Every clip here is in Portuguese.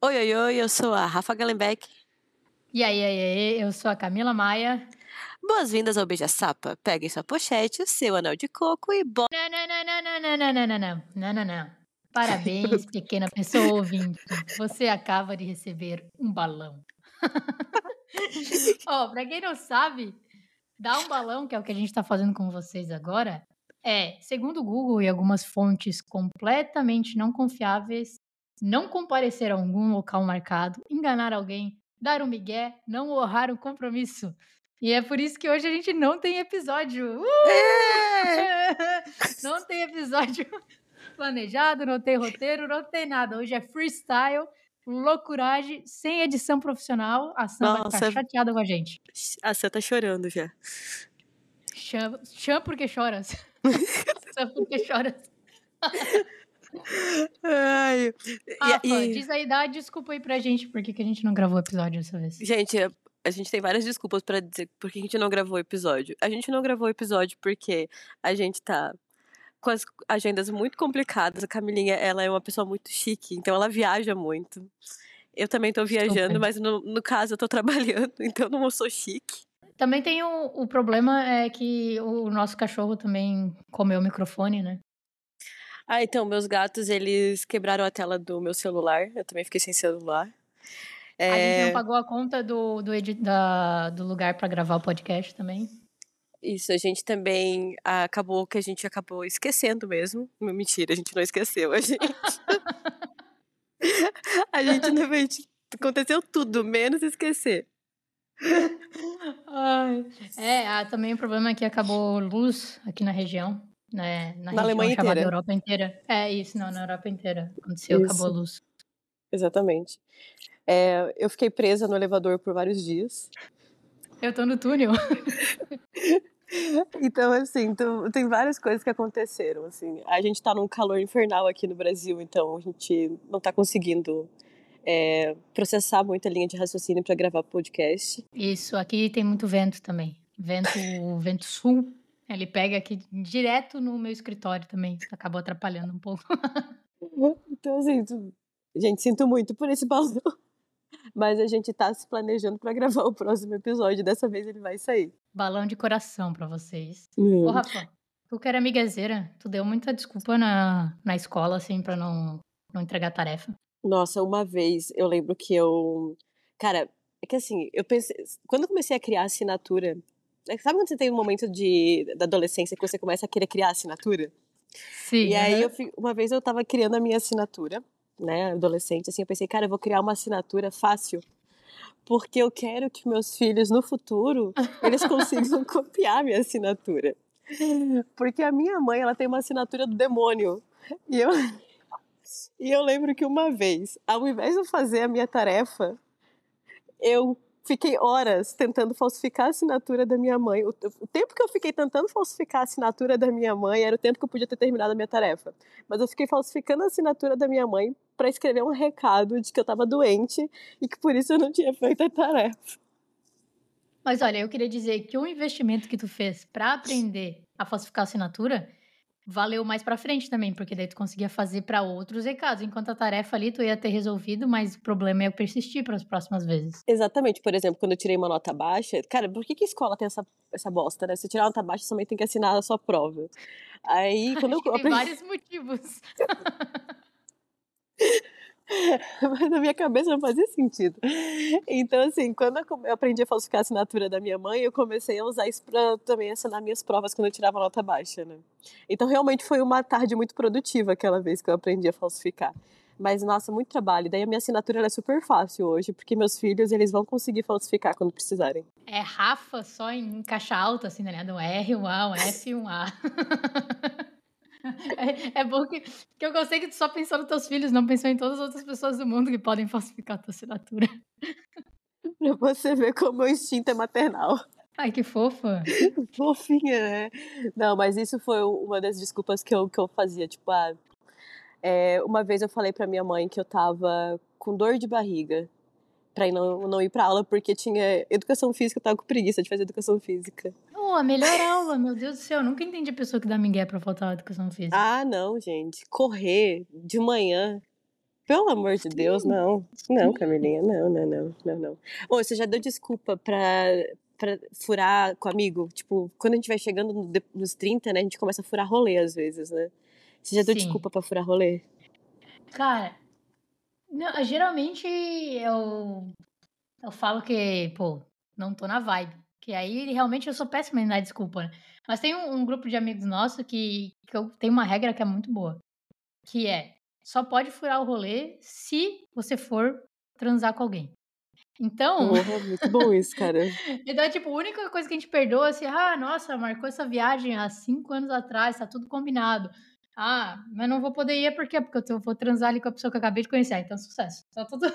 Oi, oi, oi, eu sou a Rafa Gallenbeck. E aí, aí, aí, eu sou a Camila Maia. Boas-vindas ao Beija Sapa. Peguem sua pochete, seu anel de coco e bora. Não, não, não, não, não, não, não, não, não, não, não, não. Parabéns, pequena pessoa ouvinte. Você acaba de receber um balão. Ó, oh, pra quem não sabe, dar um balão, que é o que a gente tá fazendo com vocês agora, é, segundo o Google e algumas fontes completamente não confiáveis, não comparecer a algum local marcado, enganar alguém, dar um migué, não honrar um compromisso. E é por isso que hoje a gente não tem episódio. Uh! É! não tem episódio planejado, não tem roteiro, não tem nada. Hoje é freestyle, loucuragem, sem edição profissional. A Sam Nossa, vai ficar chateada com a gente. A Sam tá chorando já. Chama, chama porque choras. Sam porque choras. Ai. Rafa, e, diz aí, dá desculpa aí pra gente por que, a gente não gravou o episódio dessa vez. Gente, a gente tem várias desculpas para dizer por que a gente não gravou o episódio. A gente não gravou o episódio porque a gente tá com as agendas muito complicadas. A Camilinha, ela é uma pessoa muito chique, então ela viaja muito. Eu também tô viajando, mas no, no caso eu tô trabalhando, então eu não sou chique. Também tem o, o problema é que o nosso cachorro também comeu o microfone, né? Ah, então, meus gatos, eles quebraram a tela do meu celular. Eu também fiquei sem celular. É... A gente não pagou a conta do, do, da, do lugar para gravar o podcast também. Isso, a gente também acabou que a gente acabou esquecendo mesmo. Mentira, a gente não esqueceu, a gente. a gente, na verdade, aconteceu tudo, menos esquecer. Ai. É, também o problema é que acabou luz aqui na região né, na, na Alemanha inteira. Europa inteira. É isso, não, na Europa inteira. Aconteceu, isso. acabou a luz. Exatamente. É, eu fiquei presa no elevador por vários dias. Eu tô no túnel. então, assim, então, tem várias coisas que aconteceram, assim. A gente tá num calor infernal aqui no Brasil, então a gente não tá conseguindo é, processar muita linha de raciocínio para gravar podcast. Isso, aqui tem muito vento também. Vento, vento sul, ele pega aqui direto no meu escritório também. Acabou atrapalhando um pouco. então, assim, gente, sinto muito por esse balão. Mas a gente tá se planejando para gravar o próximo episódio. Dessa vez ele vai sair. Balão de coração para vocês. Hum. Ô, Rafa, tu que era amiguezeira, tu deu muita desculpa na, na escola, assim, pra não, não entregar tarefa. Nossa, uma vez eu lembro que eu. Cara, é que assim, eu pensei. Quando eu comecei a criar assinatura sabe quando você tem um momento de, da adolescência que você começa a querer criar assinatura? Sim. E aí, eu, uma vez eu tava criando a minha assinatura, né, adolescente, assim, eu pensei, cara, eu vou criar uma assinatura fácil, porque eu quero que meus filhos, no futuro, eles consigam copiar minha assinatura. Porque a minha mãe, ela tem uma assinatura do demônio. E eu, e eu lembro que uma vez, ao invés de eu fazer a minha tarefa, eu fiquei horas tentando falsificar a assinatura da minha mãe. O, o, tempo que eu fiquei tentando falsificar a assinatura da minha mãe era o tempo que eu podia ter terminado a minha tarefa. Mas eu fiquei falsificando a assinatura da minha mãe para escrever um recado de que eu estava doente e que por isso eu não tinha feito a tarefa. Mas olha, eu queria dizer que o investimento que tu fez para aprender a falsificar a assinatura valeu mais para frente também, porque daí tu conseguia fazer para outros recados, enquanto a tarefa ali tu ia ter resolvido, mas o problema é persistir para as próximas vezes. Exatamente, por exemplo, quando eu tirei uma nota baixa, cara, por que, que a escola tem essa, essa bosta, né? Se tirar uma nota baixa, você também tem que assinar a sua prova. Aí, quando eu, eu Tem vários motivos. mas na minha cabeça não fazia sentido. Então, assim, quando eu aprendi a falsificar a assinatura da minha mãe, eu comecei a usar isso para também assinar minhas provas quando eu tirava nota baixa, né? Então, realmente foi uma tarde muito produtiva aquela vez que eu aprendi a falsificar. Mas, nossa, muito trabalho. Daí a minha assinatura é super fácil hoje, porque meus filhos, eles vão conseguir falsificar quando precisarem. É Rafa só em caixa alta, assim, né? Um R, um A, um F um A. É, é bom que, que eu gostei que tu só pensou nos teus filhos, não pensou em todas as outras pessoas do mundo que podem falsificar a tua assinatura. pra você ver como o instinto é maternal. Ai, que fofa. Fofinha, né? Não, mas isso foi uma das desculpas que eu, que eu fazia. Tipo, ah, é, uma vez eu falei pra minha mãe que eu tava com dor de barriga pra não, não ir pra aula porque tinha educação física, eu tava com preguiça de fazer educação física. Oh, a melhor aula, meu Deus do céu. Eu nunca entendi a pessoa que dá migué pra faltar educação física. Ah, não, gente. Correr de manhã Pelo amor de Deus, não. Não, Camilinha, não, não, não, não, não. Ô, você já deu desculpa pra, pra furar com amigo? Tipo, quando a gente vai chegando nos 30, né, a gente começa a furar rolê às vezes, né? Você já deu Sim. desculpa pra furar rolê? Cara, não, geralmente eu, eu falo que, pô, não tô na vibe. Que aí realmente eu sou péssima em dar desculpa, né? Mas tem um, um grupo de amigos nossos que, que eu tenho uma regra que é muito boa. Que é, só pode furar o rolê se você for transar com alguém. Então, muito bom isso, cara. então, tipo, a única coisa que a gente perdoa é assim, ah, nossa, marcou essa viagem há cinco anos atrás, tá tudo combinado. Ah, mas não vou poder ir, por quê? Porque eu vou transar ali com a pessoa que eu acabei de conhecer. Ah, Então, sucesso. Tá tudo...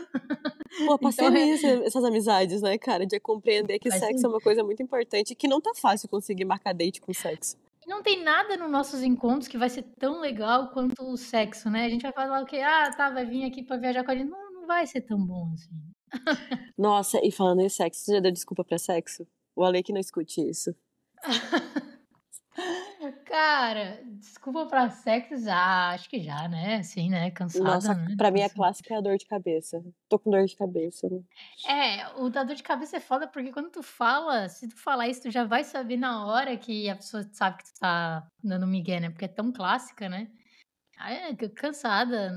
Pô, passei Então, é- essas amizades, né, cara? De compreender que Faz sexo é sentido. uma coisa muito importante e que não tá fácil conseguir marcar date com sexo. Não tem nada nos nossos encontros que vai ser tão legal quanto o sexo, né? A gente vai falar o quê? Ah, tá, vai vir aqui pra viajar com a gente. Não, não vai ser tão bom assim. Nossa, e falando em sexo, você já deu desculpa pra sexo? O Ale que não escute isso. Cara, desculpa pra sexo, já, acho que já, né? Sim, né? Cansada, Nossa, né? pra mim a clássica é a dor de cabeça. Tô com dor de cabeça, né? É, o da dor de cabeça é foda porque quando tu fala, se tu falar isso, tu já vai saber na hora que a pessoa sabe que tu tá dando migué, né? Porque é tão clássica, né? Aí é cansada,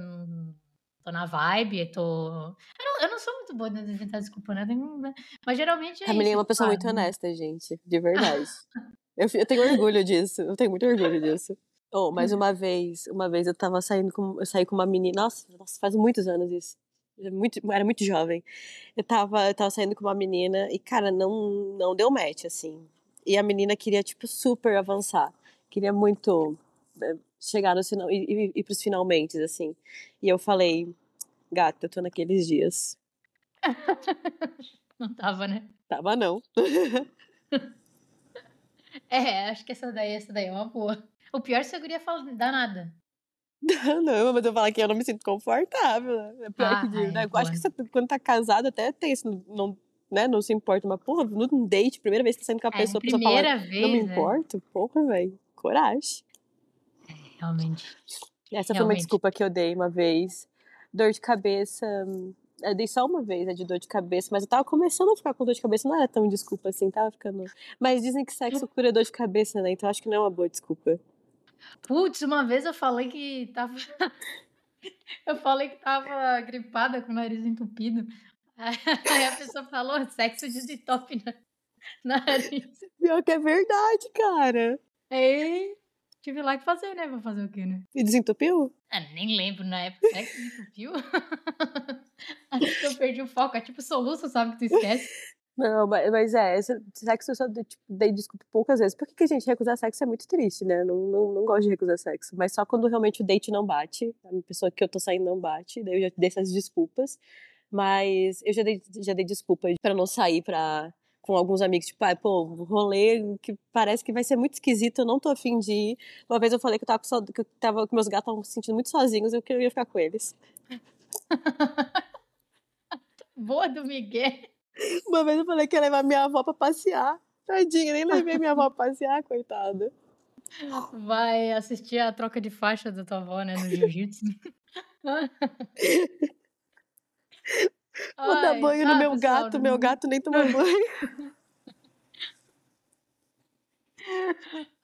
tô na vibe, tô. Eu não, eu não sou muito boa de inventar desculpa, né? Né? Mas geralmente é Camilinha é uma pessoa tipo, muito ah, honesta, gente. De verdade. Eu, eu tenho orgulho disso. Eu tenho muito orgulho disso. Oh, mas uma vez, uma vez eu tava saindo com, eu saí com uma menina, nossa, nossa, faz muitos anos isso. Muito, era muito jovem. Eu tava, eu tava saindo com uma menina e, cara, não, não deu match, assim. E a menina queria, tipo, super avançar. Queria muito eh, chegar no final, e ir, ir pros finalmente, assim. E eu falei, gata, eu tô naqueles dias. Não tava, né? Tava não. É, acho que essa daí, essa daí é uma boa. O pior é se a guria fala, dá nada. Não, mas eu falar que eu não me sinto confortável. né? É pior Ah, que de, é, né? Eu acho que você, quando tá casado até tem isso, não, né, não se importa. Mas, porra, num date, primeira vez que tá saindo com a É, pessoa, a pessoa fala, primeira não me vez, né? importo, porra, velho, coragem. Realmente. Essa foi uma Realmente. desculpa que eu dei uma vez. Dor de cabeça, hum, eu dei só uma vez, né, de dor de cabeça, mas eu tava começando a ficar com dor de cabeça, não era tão desculpa assim, tava ficando... Mas dizem que sexo cura dor de cabeça, né, então acho que não é uma boa desculpa. Putz, uma vez eu falei que tava. eu falei que tava gripada com o nariz entupido. Aí a pessoa falou sexo de na nariz. Pior que é verdade, cara. Aí tive lá que fazer, né? Pra fazer o quê, né? E desentupiu? Ah, nem lembro na época. Sexo me entupiu? Acho que eu perdi o foco. É tipo soluço, sabe? Que tu esquece. Não, mas, é, sexo eu só tipo, dei desculpa poucas vezes. Porque que gente recusar sexo é muito triste, né? Não, não, não gosto de recusar sexo. Mas só quando realmente o date não bate, a pessoa que eu tô saindo não bate, daí eu já dei essas desculpas. Mas eu já dei, já dei desculpa pra não sair pra, com alguns amigos, tipo, ah, pô, rolê que parece que vai ser muito esquisito, eu não tô afim de ir. Uma vez eu falei que eu tava com, saud- que eu tava, que meus gatos estavam se sentindo muito sozinhos, eu queria ficar com eles. Boa do Miguel. Uma vez eu falei que ia levar minha avó pra passear. Tadinha, nem levei minha avó pra passear, coitada. Vai assistir a troca de faixa da tua avó, né? No jiu-jitsu. Vou dar Ai, banho tá, no meu pessoal, gato, meu gato nem tomou banho.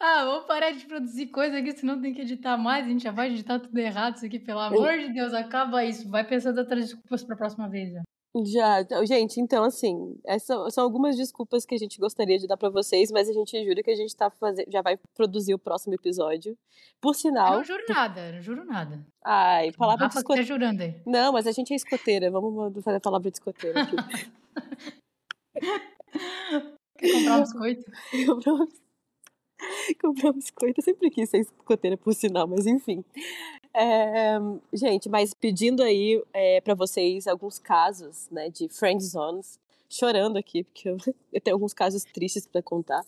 Ah, vamos parar de produzir coisa aqui, senão tem que editar mais. A gente já vai editar tudo errado isso aqui, pelo amor de Deus, acaba isso. Vai pensando outras desculpas pra próxima vez. Já. Já, então, gente, então assim, essas são algumas desculpas que a gente gostaria de dar pra vocês, mas a gente jura que a gente tá fazendo, já vai produzir o próximo episódio. Por Eu sinal, não juro nada, eu não juro nada. ai, palavra de que tá escoteira. jurando aí. Não, mas a gente é escoteira, vamos fazer a palavra de escoteira aqui. Quer comprar um biscoito? Compramos, compramos biscoito. Eu sempre quis ser escoteira, por sinal, mas enfim. É, gente, mas pedindo aí é, para vocês alguns casos né, de friend zones. Chorando aqui, porque eu, eu tenho alguns casos tristes para contar.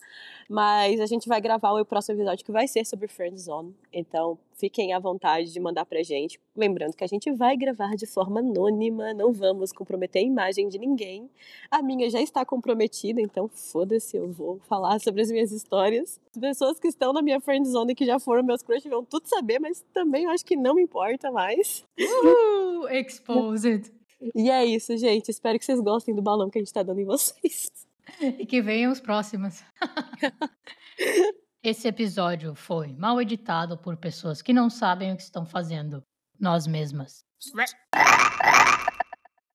Mas a gente vai gravar o próximo episódio que vai ser sobre Friend Zone. Então, fiquem à vontade de mandar pra gente. Lembrando que a gente vai gravar de forma anônima, não vamos comprometer a imagem de ninguém. A minha já está comprometida, então foda-se, eu vou falar sobre as minhas histórias. As pessoas que estão na minha friend zone e que já foram meus crush vão tudo saber, mas também eu acho que não me importa mais. Uh, exposed. E é isso, gente. Espero que vocês gostem do balão que a gente tá dando em vocês. E que venham os próximos. Esse episódio foi mal editado por pessoas que não sabem o que estão fazendo. Nós mesmas.